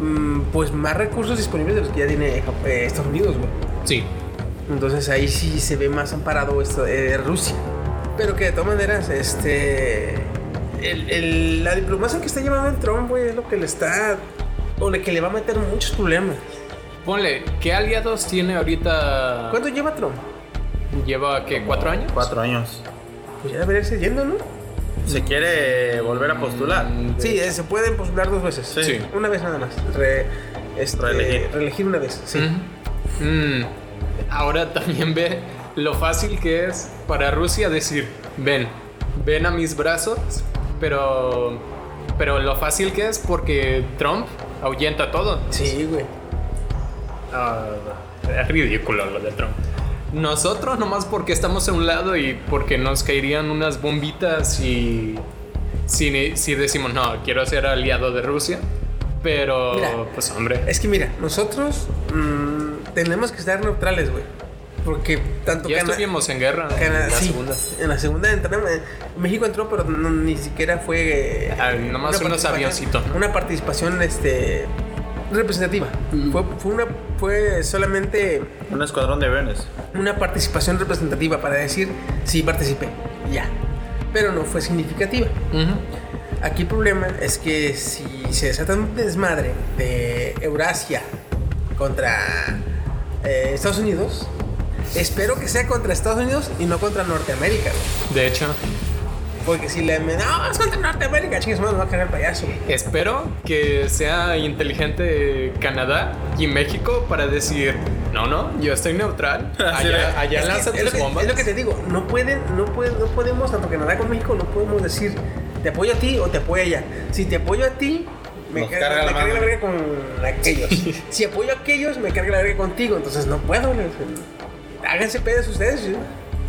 mm, pues más recursos disponibles de los que ya tiene eh, Estados Unidos, güey. Sí. Entonces ahí sí se ve más amparado esto de Rusia. Pero que de todas maneras, este. el- el- la diplomacia que está llevando el Trump, güey, es lo que le está. O le que le va a meter muchos problemas. Ponle, ¿qué aliados tiene ahorita? ¿Cuánto lleva Trump? ¿Lleva qué? ¿Cuatro años? Cuatro años. Pues ya debería ir yendo, ¿no? ¿Se quiere volver a postular? Mm, Sí, eh, se pueden postular dos veces. Sí. Una vez nada más. Re- este, Reelegir. reelegir una vez, sí. Ujú. Mm, Ahora también ve lo fácil que es para Rusia decir, ven, ven a mis brazos, pero, pero lo fácil que es porque Trump ahuyenta todo. Sí, güey. Ah, es ridículo lo de Trump. Nosotros nomás porque estamos a un lado y porque nos caerían unas bombitas y si, si decimos no, quiero ser aliado de Rusia, pero Mira, pues hombre. Es que mira, nosotros mm, tenemos que estar neutrales, güey. Porque tanto Ya Cana- estuvimos en guerra en la sí, segunda. En la segunda entramos. eh, México entró, pero no- ni siquiera fue. eh, Ah, nomás una unos avioncitos, ¿no? Una participación este, representativa. Fue, fue, una, fue solamente Un escuadrón de aviones. una participación representativa para decir sí participé. Ya. Pero no fue significativa. Aquí el problema es que si se desata un desmadre de Eurasia contra eh, Estados Unidos, espero que sea contra Estados Unidos y no contra Norteamérica. De hecho, Porque si le me no, contra Norteamérica, chingas, me va a cagar el payaso. espero que sea inteligente Canadá y México para decir, no, no, yo estoy neutral. Allá, allá Es que- lanza tus que, bombas. es lo que te digo, no pueden, no pueden, no podemos, tanto Canadá como México, no podemos decir te apoyo a ti o te apoyo a ella. Si te apoyo a ti, me Nos carga, carga la me carga la verga con aquellos. si apoyo a aquellos, me carga la verga contigo. Entonces no puedo. Háganse pedos ustedes. ¿sí?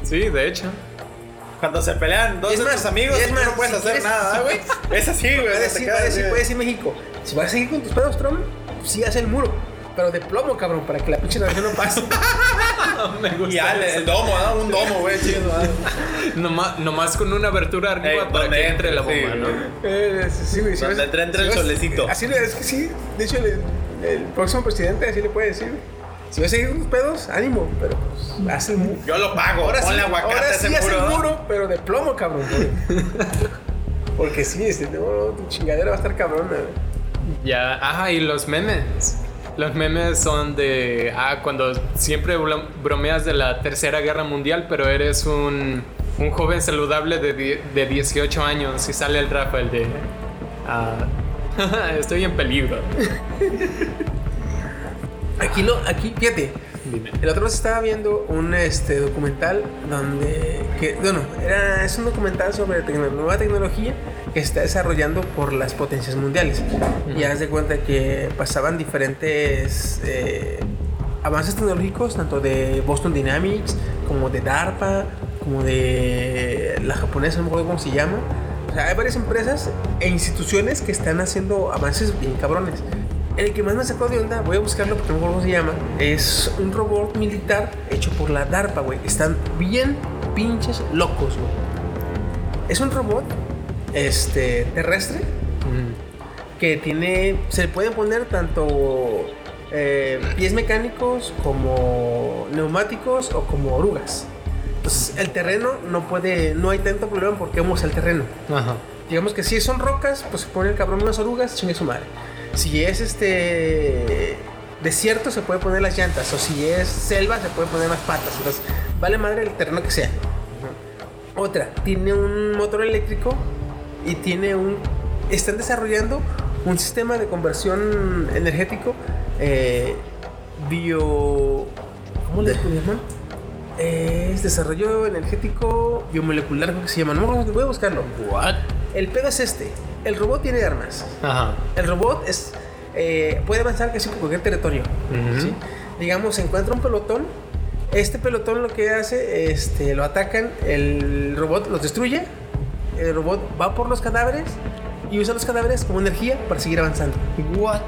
Sí, de hecho. Cuando se pelean dos Es de más, tus amigos, es más, no puedes si hacer quieres- nada, güey. Es así, güey. Puede te decir, quedas puede así, decir, güey. puede decir México. Si vas a seguir con tus pedos, Trump, sí haz el muro. Pero de plomo, cabrón, para que la pinche relación no pase. Me gusta Y ya, el, domo, ¿no? Un domo, güey, chido. ¿no? Nomás, nomás con una abertura arriba Eh, para que entre la bomba, sí, ¿no? güey. Eh, sí, güey. si Donde entre- entre si el solecito. Así le- es que sí. De hecho, el, el próximo presidente así le puede decir. Si vas a seguir unos pedos, ánimo, pero pues haz el muro. Yo lo pago. Ahora sí, aguacate ahora sí haz muro, el ¿no? muro, pero de plomo, cabrón. güey. Porque sí, este, no, tu chingadera va a estar cabrona. Ya, ajá, y los memes. Los memes son de, ah, cuando siempre bromeas de la Tercera Guerra Mundial, pero eres un, un joven saludable de, de 18 años y sale el Rafael de, ah, estoy en peligro. Aquí, lo, aquí, fíjate. Dime. El otro vez estaba viendo un este, documental donde, que, bueno, era, es un documental sobre tecno- nueva tecnología que se está desarrollando por las potencias mundiales. Y haz de cuenta que pasaban diferentes eh, avances tecnológicos, tanto de Boston Dynamics, como de DARPA, como de la japonesa, no me acuerdo cómo se llama. O sea, hay varias empresas e instituciones que están haciendo avances bien cabrones. El que más me sacó de onda, voy a buscarlo porque no me acuerdo cómo se llama, es un robot militar hecho por la DARPA, güey. Están bien pinches locos, güey. Es un robot este, terrestre Mm, que tiene, se le pueden poner tanto eh, pies mecánicos como neumáticos o como orugas. Entonces el terreno no puede, no hay tanto problema porque vamos al terreno. Ajá. Digamos que si son rocas, pues se pone el cabrón unas orugas, chingue su madre. Si es este desierto, se puede poner las llantas. O si es selva, se puede poner las patas. Entonces, vale madre el terreno que sea. Otra, tiene un motor eléctrico y tiene un. Están desarrollando un sistema de conversión energético eh, bio. ¿Cómo le llaman? Es desarrollo energético biomolecular, creo que se llama. No, voy a buscarlo. What? El pedo es este. El robot tiene armas. Ajá. El robot es eh, puede avanzar casi por cualquier territorio. Digamos, se encuentra un pelotón. Este pelotón lo que hace, este, lo atacan, el robot los destruye. El robot va por los cadáveres y usa los cadáveres como energía para seguir avanzando. What?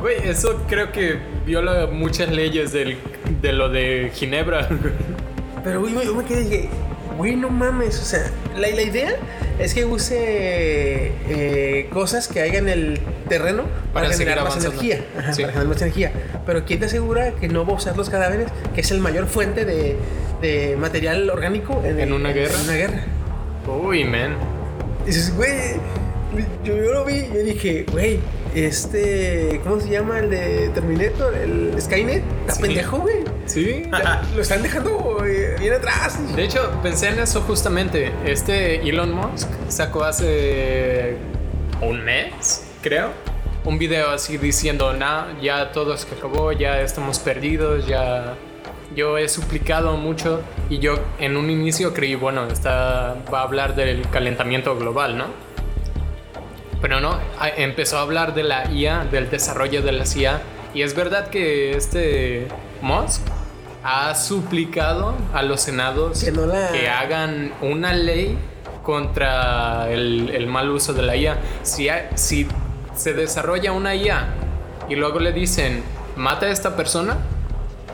Güey, eso creo que viola muchas leyes del, de lo de Ginebra. Pero güey, yo me quedé y dije, güey, no mames. O sea, la, la idea es que use eh, cosas que hay en el terreno para, Para generar más energía. Ajá, Sí. Para generar más energía. Pero ¿quién te asegura que no va a usar los cadáveres, que es el mayor fuente de, de material orgánico en, ¿En una guerra? En una guerra. Uy, man. Dices, güey, yo, yo lo vi yo dije, güey, este, ¿cómo se llama el de Terminator? El Skynet. Está Sí. pendejo, güey. Sí. Lo están dejando De hecho, pensé en eso justamente. Este Elon Musk sacó hace un mes, creo, un video así diciendo, nah, ya todo se acabó, ya estamos perdidos, ya... Yo he suplicado mucho y yo en un inicio creí, bueno, está, va a hablar del calentamiento global, ¿no? Pero no, empezó a hablar de la IA, del desarrollo de la CIA. Y es verdad que este Musk ha suplicado a los senados Que no la- que hagan una ley contra el, el mal uso de la IA. Si, hay- si se desarrolla una IA y luego le dicen, mata a esta persona,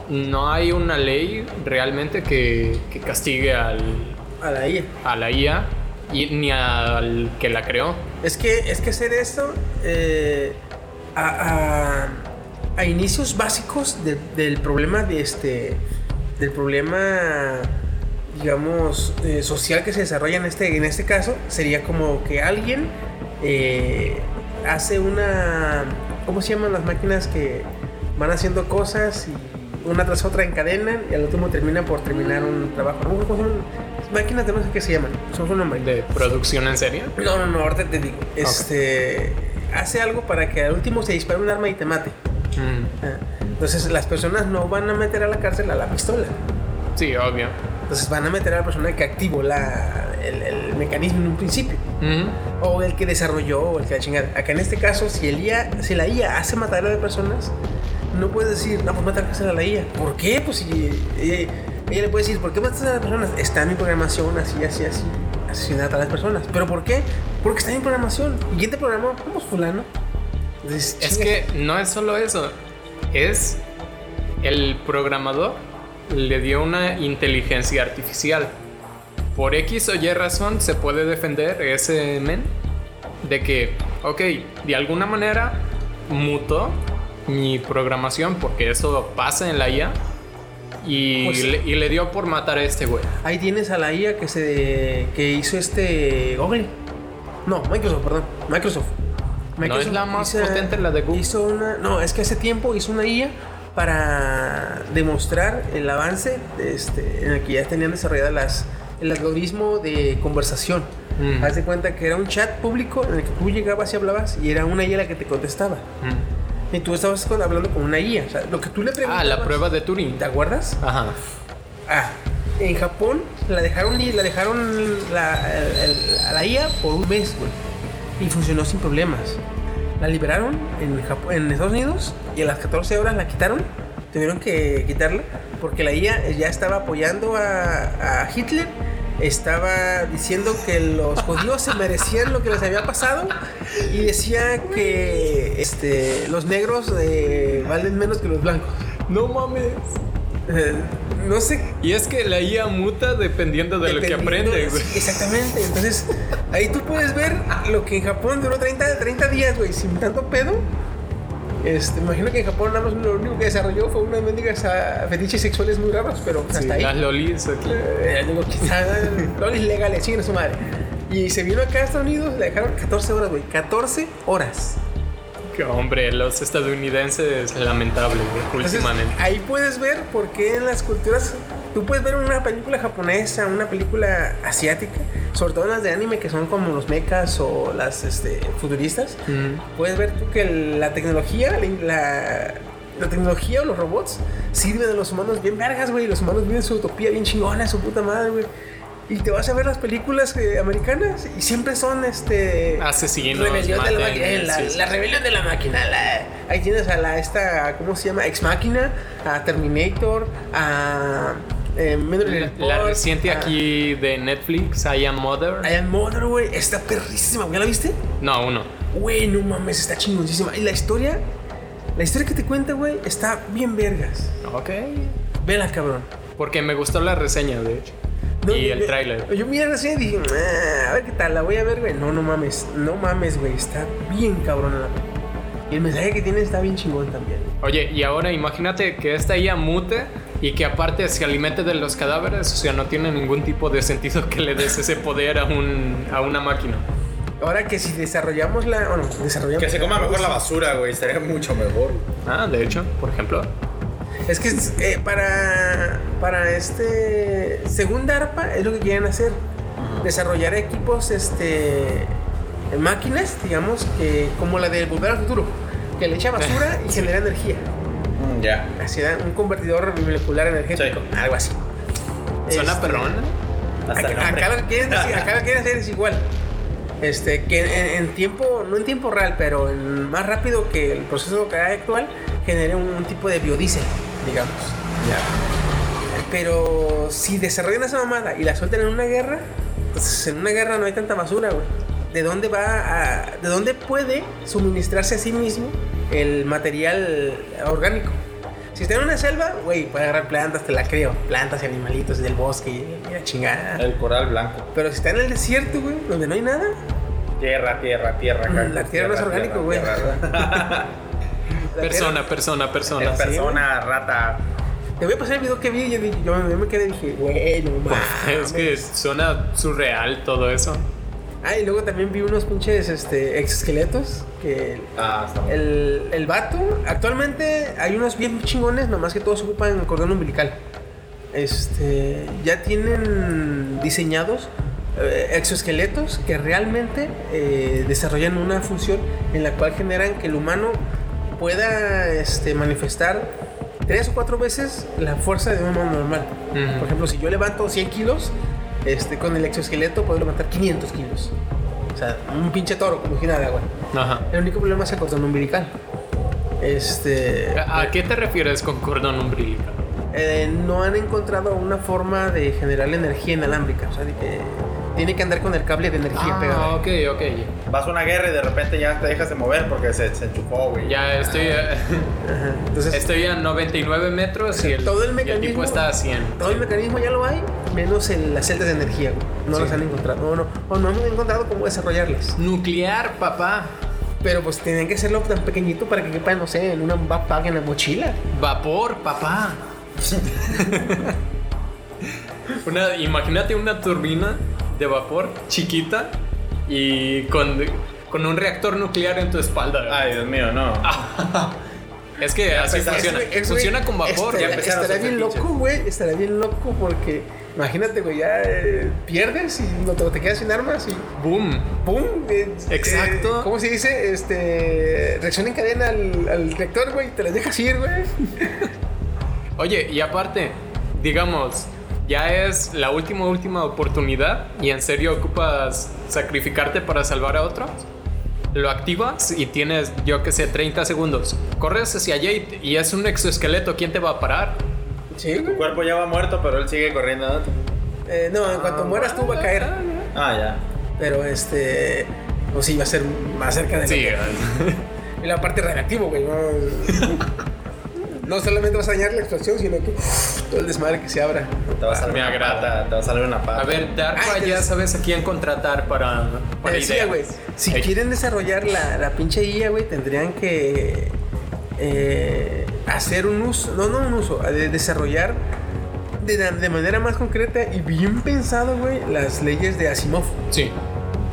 no hay una ley realmente que, que castigue al, A la IA. a la IA y, ni al que la creó. Es que, es que hacer esto eh, a, a- a inicios básicos de- del problema de este del problema digamos eh, social que se desarrolla en este en este caso sería como que alguien eh, hace una ¿cómo se llaman las máquinas que van haciendo cosas y una tras otra encadenan y al último terminan por terminar un trabajo? ¿Cómo llaman? Máquinas de no sé qué se llaman. Son nombre. de producción en serie. No, no, no, ahorita te digo. Este. Hace algo para que al último se dispare un arma y te mate. Mm, Entonces las personas no van a meter a la cárcel a la pistola. Sí, obvio. Entonces van a meter a la persona que activó la, el, el mecanismo en un principio. O el que desarrolló, o el que la chingada. Acá en este caso, si, el IA, si la IA hace matar a las personas, no puedes decir, no, pues mata a la cárcel a la IA. ¿Por qué? Pues si ella, ella le puede decir, ¿por qué matas a las personas? Está en mi programación, así, así, así. Asesinar a las personas. ¿Pero por qué? Porque está en mi programación. ¿Y quién te programó? Pues fulano. Entonces, Es que no es solo eso. Es el programador le dio una inteligencia artificial. Por X o Y razón se puede defender ese men de que, ok, de alguna manera mutó mi programación porque eso pasa en la IA y, Pues- le, y le dio por matar a este güey. Ahí tienes a la IA que se que hizo este Google. No, Microsoft, perdón. Microsoft. ¿No es la más potente la de Google? Hizo una, no, es que hace tiempo hizo una IA para demostrar el avance este, en el que ya tenían desarrolladas las el algoritmo de conversación. Mm. Haz de cuenta que era un chat público en el que tú llegabas y hablabas y era una IA la que te contestaba. Mm. Y tú estabas con- hablando con una IA. O sea, lo que tú le Ah, preguntabas. la prueba de Turing. ¿Te acuerdas? Ajá. Ah, en Japón la dejaron la dejaron la, el- el- a la IA por un mes, güey. Y funcionó sin problemas. La liberaron en, en Estados Unidos y a las 14 horas la quitaron. Tuvieron que quitarla porque la IA ya estaba apoyando a, a Hitler. Estaba diciendo que los judíos se merecían lo que les había pasado y decía que este, los negros eh, valen menos que los blancos. No mames. Eh, no sé Y es que la IA muta dependiendo de lo que Dependiendo- aprende, güey. sí, Exactamente. Entonces, ahí tú puedes ver lo que en Japón duró 30, 30 días, güey, sin tanto pedo. Este, imagino que en Japón nada más lo único que desarrolló fue unas mendigas ah, fetiches sexuales muy raros, pero pues, Sí, hasta ahí. las lolis aquí. Eh, digo, quizá lolis legales, chinguen a su madre. Y se vino acá a Estados Unidos, le dejaron 14 horas, güey. 14 horas. Que hombre, los estadounidenses lamentable, güey, Entonces, últimamente. ahí puedes ver por qué en las culturas. Tú puedes ver una película japonesa, una película asiática, sobre todo en las de anime que son como los mechas o las este, futuristas. Mm. Puedes ver tú que la tecnología, la, la, la tecnología o los robots sirven a los humanos bien vergas, güey. Los humanos viven su utopía bien chingona, su puta madre, güey. Y te vas a ver las películas eh, americanas y siempre son este. Asesinos, Rebelión de la máquina. eh, la, rebelión de la máquina. la- ahí tienes a la esta, ¿cómo se llama? Ex Máquina, a Terminator, a eh, La, Report, la reciente a- aquí de Netflix, I Am Mother. I Am Mother, güey, está perrísima. ¿Ya la viste? No, uno. Güey, no mames, está chingoncísima. Y la historia, la historia que te cuenta, güey, está bien vergas. Ok. Vela, cabrón. Porque me gustó la reseña, de hecho. No, y el tráiler. Yo miré recién y dije, "Ah, a ver qué tal, la voy a ver, güey. No, no mames, no mames, güey. Está bien cabrón la película. Y el mensaje que tiene está bien chingón también. Oye, y ahora imagínate que esta IA mute y que aparte se alimente de los cadáveres. O sea, no tiene ningún tipo de sentido que le des ese poder a, un, a una máquina. Ahora que si desarrollamos la. Bueno, desarrollamos. Que se coma mejor la basura, güey. Estaría mucho mejor. Ah, de hecho, por ejemplo. Es que eh, para, para este. Según DARPA es lo que quieren hacer. Desarrollar equipos, este. Máquinas, digamos, que como la de Volver al Futuro. Que le echa basura y genera energía. Mm, ya. Así da un convertidor molecular energético. Algo así. Suena Este, el Acá, lo que quieren decir- acá lo quieren hacer es igual. Este, que en, en tiempo, no en tiempo real, pero en más rápido que el proceso que hay actual, genere un, un tipo de biodiesel, digamos. Pero si desarrollan esa mamada y la sueltan en una guerra, pues en una guerra no hay tanta basura, güey. ¿De dónde va a, de dónde puede suministrarse a sí mismo el material orgánico? Si está en una selva, güey, puede agarrar plantas, te la creo. Plantas y animalitos del bosque y la chingada. El coral blanco. Pero si está en el desierto, güey, donde no hay nada, Tierra, tierra, tierra. La tierra no es orgánico, güey. Persona, persona, persona. Es persona, rata. Te voy a pasar el video que vi y yo, dije- yo- yo me quedé y dije, güey, no mames. Es que suena surreal todo eso. Ah, y luego también vi unos pinches este, exoesqueletos que Ah, está el, el vato, actualmente hay unos bien chingones, nomás que todos ocupan cordón umbilical. Este, ya tienen diseñados eh, exoesqueletos que realmente eh, desarrollan una función en la cual generan que el humano pueda este, manifestar tres o cuatro veces la fuerza de un humano normal. Por ejemplo, si yo levanto 100 kilos, este, con el exoesqueleto puedo levantar 500 kilos. O sea, un pinche toro, como güey. Ajá. El único problema es el cordón umbilical. Este. ¿A a qué te refieres con cordón umbilical? eh, no han encontrado una forma de generar energía inalámbrica. O sea, de que tiene que andar con el cable de energía pegado. Ah, ok, ok. Vas a una guerra y de repente ya te dejas de mover porque se, se enchufó, güey. Ya estoy, eh, Ajá. Entonces, estoy a 99 metros y el, Todo el y el tipo mecanismo- está a 100. todo el mecanismo ya lo hay, menos el- las celdas de energía, güey. No Sí. las han encontrado. O no, o no hemos encontrado cómo desarrollarlas. Nuclear, papá. Pero pues tenían que hacerlo tan pequeñito para que quepa, no sé, en una backpack en la mochila. Vapor, papá. Una, imagínate una turbina de vapor chiquita y con, con un reactor nuclear en tu espalda. Ay, Dios mío, no. es que así funciona. Es, güey, funciona con vapor. Ya estaría a bien loco, güey. Estaría bien loco porque imagínate, güey, ya eh, pierdes y no te, te quedas sin armas y Boom. ¡pum! eh, Exacto. eh, ¿Cómo se dice? Este. Reacción en cadena al, al reactor, güey. Te las dejas ir, güey. Oye, y aparte, digamos, ya es la última, última oportunidad y en serio ocupas sacrificarte para salvar a otros. Lo activas y tienes, yo que sé, 30 segundos. Corres hacia allá y, y es un exoesqueleto. ¿Quién te va a parar? Sí, Tu cuerpo ya va muerto, pero él sigue corriendo. ¿no? Eh, no, en cuanto mueras tú va a caer. Ah, ya. Pero este. O sí, va a ser más cerca de Sí, Y la parte radiactivo, güey. No, no solamente vas a dañar la explosión, sino que todo el desmadre que se abra. Te va a salir Me una agrada. te va a salir una pata. A ver, DARPA Ay, ya sabes a quién contratar para, güey, si quieren desarrollar la, la pinche IA, güey, tendrían que eh, hacer un uso, no, no un uso, de desarrollar de, de manera más concreta y bien pensado, güey, las leyes de Asimov. Sí.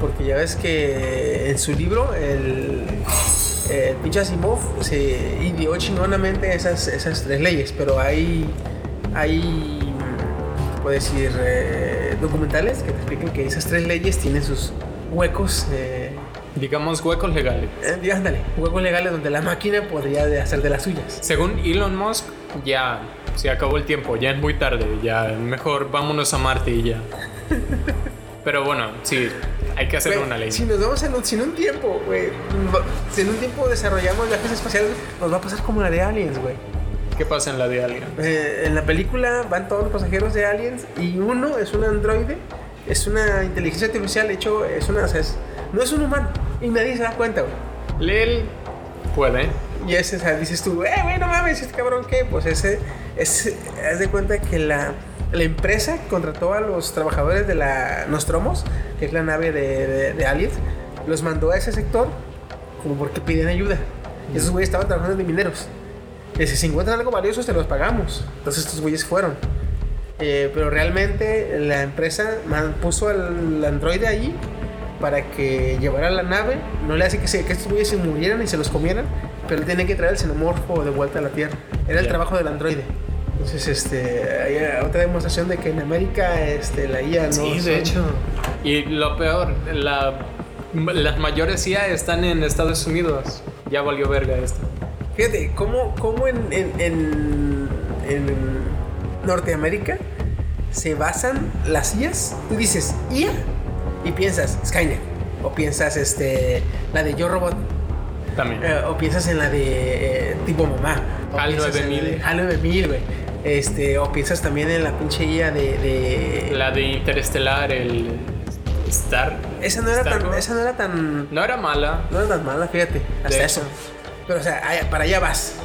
Porque ya ves que en su libro, el, el pinche Asimov se ideó chingonamente esas, esas tres leyes, pero hay, hay, ¿qué puedo decir, Eh, documentales que te explican que esas tres leyes tienen sus huecos, eh, Digamos huecos legales. eh, ándale, huecos legales donde la máquina podría hacer de las suyas. Según Elon Musk, ya se acabó el tiempo, ya es muy tarde, ya mejor vámonos a Marte y ya. Pero bueno, sí, hay que hacer Güey, una ley. Si nos vamos en un, si en un tiempo, güey, si en un tiempo desarrollamos viajes espaciales, nos va a pasar como la de Aliens, güey. ¿Qué pasa en la de Alien? Eh, en la película van todos los pasajeros de Aliens y uno es un androide, es una inteligencia artificial, de hecho, es una, o sea, es- no es un humano y nadie se da cuenta, güey. Lel puede. Y ese, o sea, dices tú, eh, güey, no mames, este cabrón, ¿qué? Pues ese, es, haz de cuenta que la, la empresa contrató a los trabajadores de la Nostromos, que es la nave de, de, los mandó a ese sector como porque pidían ayuda. Y esos güeyes estaban trabajando de mineros. Y si encuentran algo valioso, te los pagamos. Entonces estos güeyes fueron. Eh, pero realmente la empresa puso al androide allí para que llevara la nave. No le hace que, se, que estos güeyes se murieran y se los comieran, pero tienen que traer el xenomorfo de vuelta a la Tierra. Era el trabajo del androide. Entonces, este, hay otra demostración de que en América este, la IA no. Sí, son- de hecho. Y lo peor, la, las mayores IA están en Estados Unidos. Ya valió verga esto. Fíjate, ¿cómo, cómo en, en, en- en Norteamérica se basan las IAs? Tú dices IA y piensas Skynet. O piensas este, la de Yo Robot. También. eh, o piensas en la de eh, tipo mamá. o HAL piensas en 9000. la de HAL 9000, güey. Este, o piensas también en la pinche IA de. de- La de Interestelar, el Star. esa, no era tan, esa no era tan. No era mala. No era tan mala, fíjate. Hasta De eso. hecho. Pero, o sea, para allá vas.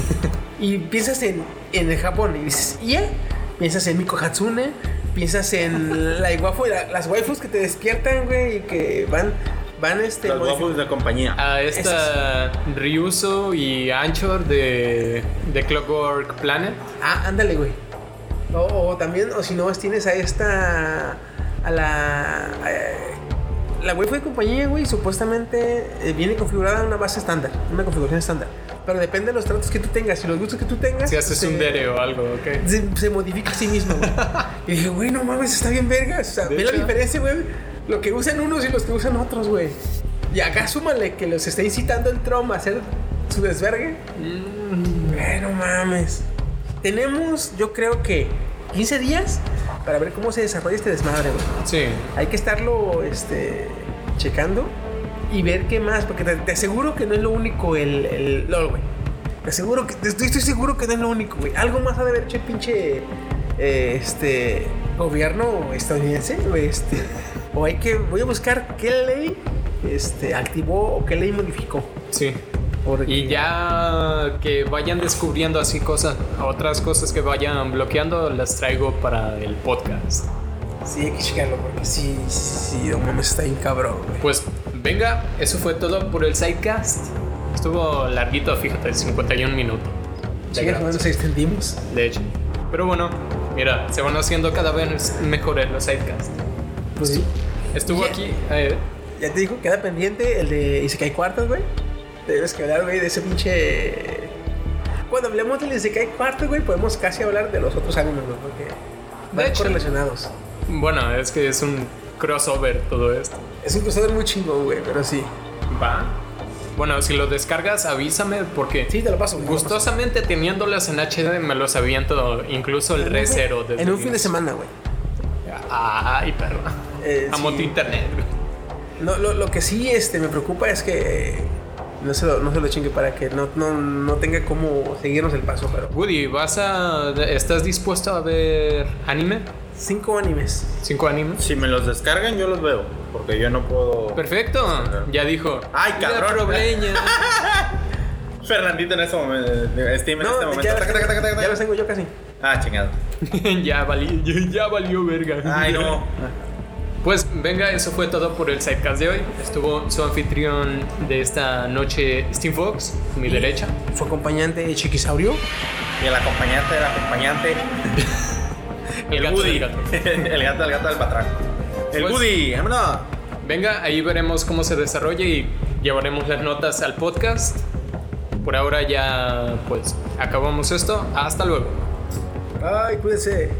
y piensas en, en el Japón y dices, ¿IA? Piensas en Miko Hatsune. Piensas en la la- las waifus que te despiertan, güey, y que van, van este. Los waffles de compañía. A esta Ryuso y Anchor de, de Clockwork Planet. Ah, ándale, güey. O, o también, o si no, tienes a esta. A la. eh, la waifu de compañía, güey, supuestamente eh, viene configurada en una base estándar, una configuración estándar. Pero depende de los tratos que tú tengas y los gustos que tú tengas. Si haces se- un dere o algo, ok. se, se modifica a sí mismo, güey. y dije, güey, no mames, está bien vergas. O sea, ve la hecho. diferencia, güey. Lo que usan unos y los que usan otros, güey. Y acá súmale que los está incitando el Trump a hacer su desvergue. Güey, no mames. Tenemos, yo creo que 15 días para ver cómo se desarrolla este desmadre, güey. Sí. Hay que estarlo este, checando y ver qué más, porque te, te aseguro que no es lo único el, el LOL, güey. Te aseguro que, estoy, estoy seguro que no es lo único, güey. Algo más ha de haber hecho el pinche eh, este gobierno estadounidense o este o hay que voy a buscar qué ley este activó o qué ley modificó. Sí. Porque- Y ya que vayan descubriendo así cosas, otras cosas que vayan bloqueando, las traigo para el podcast. Sí, hay que checarlo porque sí, sí, sí, no mames, está bien cabrón, güey. Pues venga, eso fue todo por el sidecast. Estuvo larguito, fíjate, 51 minutos. Sí, nos extendimos. De hecho. Pero bueno, mira, se van haciendo cada vez mejores los sidecasts. Pues sí. Estuvo Ya. aquí. eh, Ya te digo, queda pendiente el de Isekai Cuartos, güey. Debes que hablar, güey, de ese pinche. Cuando hablemos del Isekai Cuartos, güey, podemos casi hablar de los otros animes, güey, porque van hecho. correlacionados. bueno, es que es un crossover todo esto. Es un crossover muy chingón, güey, pero sí. Va. Bueno, si lo descargas, avísame porque Sí, te lo paso, güey. te lo paso. gustosamente teniéndolas en HD me los aviento incluso el re desde En un fin de semana, güey. Ay, perro. Eh, Amo sí. tu internet. No, lo, lo que sí este, me preocupa es que no se lo, no se lo chingue para que no, no, no tenga cómo seguirnos el paso, pero. Woody, ¿vas a. ¿Estás dispuesto a ver anime? Cinco animes. ¿Cinco animes? Si me los descargan, yo los veo. Porque yo no puedo. Perfecto. Ya dijo. Ay, "La cabrón". probleña. Fernandito en este momento. eh, Steam en este momento. ya, Taca, taca, taca, taca, ya los tengo yo casi. Ah, chingado. ya, valió, ya valió verga. Ay, no. Pues venga, eso fue todo por el sidecast de hoy. Estuvo su anfitrión de esta noche, Steve Fox, a mi derecha. Su acompañante Chiquisaurio. Y el acompañante del acompañante. El gato Woody. del gato. el gato del gato del patrón. El Pues- Woody, vámonos. Venga, ahí veremos cómo se desarrolla y llevaremos las notas al podcast. Por ahora ya, pues, acabamos esto. Hasta luego. Ay, cuídense.